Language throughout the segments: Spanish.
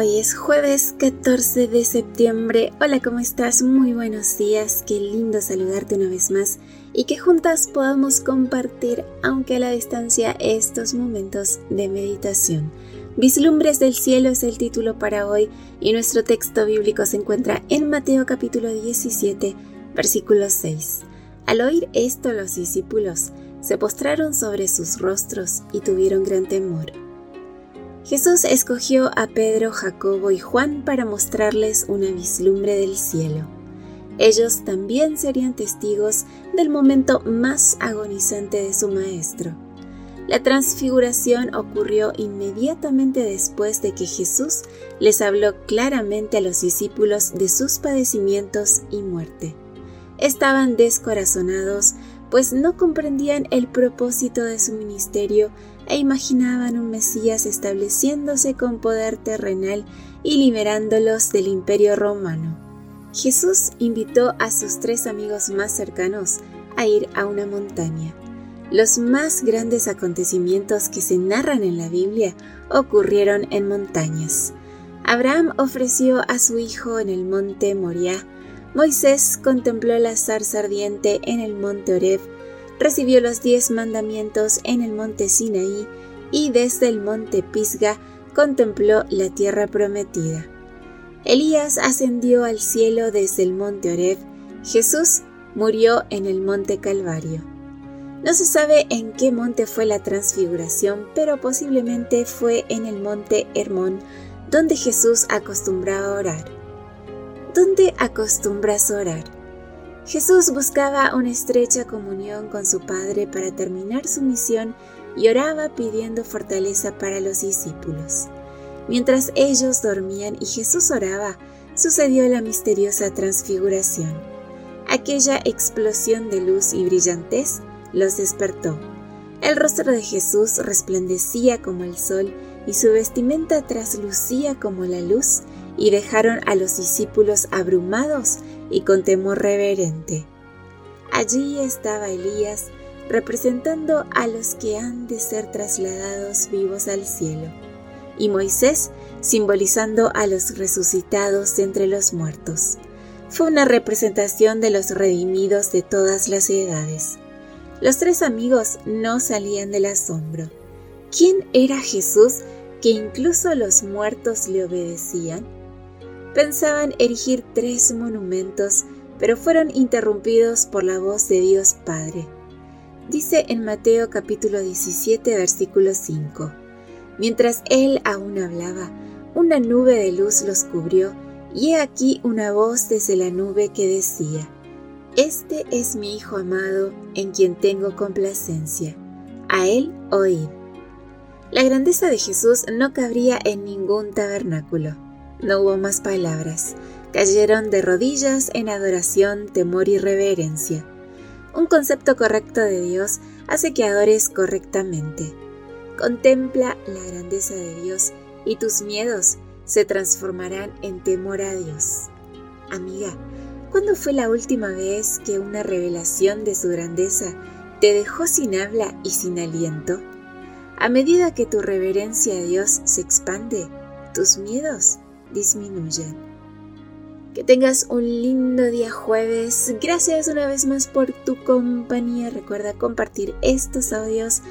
Hoy es jueves 14 de septiembre. Hola, ¿cómo estás? Muy buenos días. Qué lindo saludarte una vez más y que juntas podamos compartir, aunque a la distancia, estos momentos de meditación. Vislumbres del cielo es el título para hoy y nuestro texto bíblico se encuentra en Mateo capítulo 17, versículo 6. Al oír esto los discípulos se postraron sobre sus rostros y tuvieron gran temor. Jesús escogió a Pedro, Jacobo y Juan para mostrarles una vislumbre del cielo. Ellos también serían testigos del momento más agonizante de su Maestro. La transfiguración ocurrió inmediatamente después de que Jesús les habló claramente a los discípulos de sus padecimientos y muerte. Estaban descorazonados, pues no comprendían el propósito de su ministerio e imaginaban un Mesías estableciéndose con poder terrenal y liberándolos del imperio romano. Jesús invitó a sus tres amigos más cercanos a ir a una montaña. Los más grandes acontecimientos que se narran en la Biblia ocurrieron en montañas. Abraham ofreció a su hijo en el monte Moriah, Moisés contempló la zarza ardiente en el monte Oreb, recibió los diez mandamientos en el monte Sinaí y desde el monte Pisga contempló la tierra prometida. Elías ascendió al cielo desde el monte Oreb, Jesús murió en el monte Calvario. No se sabe en qué monte fue la transfiguración, pero posiblemente fue en el monte Hermón, donde Jesús acostumbraba a orar. ¿Dónde acostumbras orar? Jesús buscaba una estrecha comunión con su Padre para terminar su misión y oraba pidiendo fortaleza para los discípulos. Mientras ellos dormían y Jesús oraba, sucedió la misteriosa transfiguración. Aquella explosión de luz y brillantez los despertó. El rostro de Jesús resplandecía como el sol y su vestimenta traslucía como la luz y dejaron a los discípulos abrumados y con temor reverente. Allí estaba Elías representando a los que han de ser trasladados vivos al cielo, y Moisés simbolizando a los resucitados entre los muertos. Fue una representación de los redimidos de todas las edades. Los tres amigos no salían del asombro. ¿Quién era Jesús que incluso los muertos le obedecían? Pensaban erigir tres monumentos, pero fueron interrumpidos por la voz de Dios Padre. Dice en Mateo capítulo 17 versículo 5, Mientras él aún hablaba, una nube de luz los cubrió, y he aquí una voz desde la nube que decía, Este es mi Hijo amado, en quien tengo complacencia. A él oíd. La grandeza de Jesús no cabría en ningún tabernáculo. No hubo más palabras. Cayeron de rodillas en adoración, temor y reverencia. Un concepto correcto de Dios hace que adores correctamente. Contempla la grandeza de Dios y tus miedos se transformarán en temor a Dios. Amiga, ¿cuándo fue la última vez que una revelación de su grandeza te dejó sin habla y sin aliento? A medida que tu reverencia a Dios se expande, tus miedos disminuyen. Que tengas un lindo día jueves. Gracias una vez más por tu compañía. Recuerda compartir estos audios,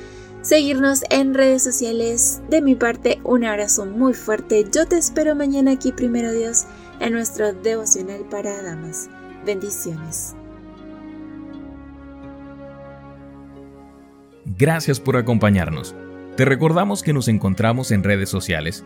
seguirnos en redes sociales. De mi parte, un abrazo muy fuerte. Yo te espero mañana aquí, primero Dios, en nuestro devocional para damas. Bendiciones. Gracias por acompañarnos. Te recordamos que nos encontramos en redes sociales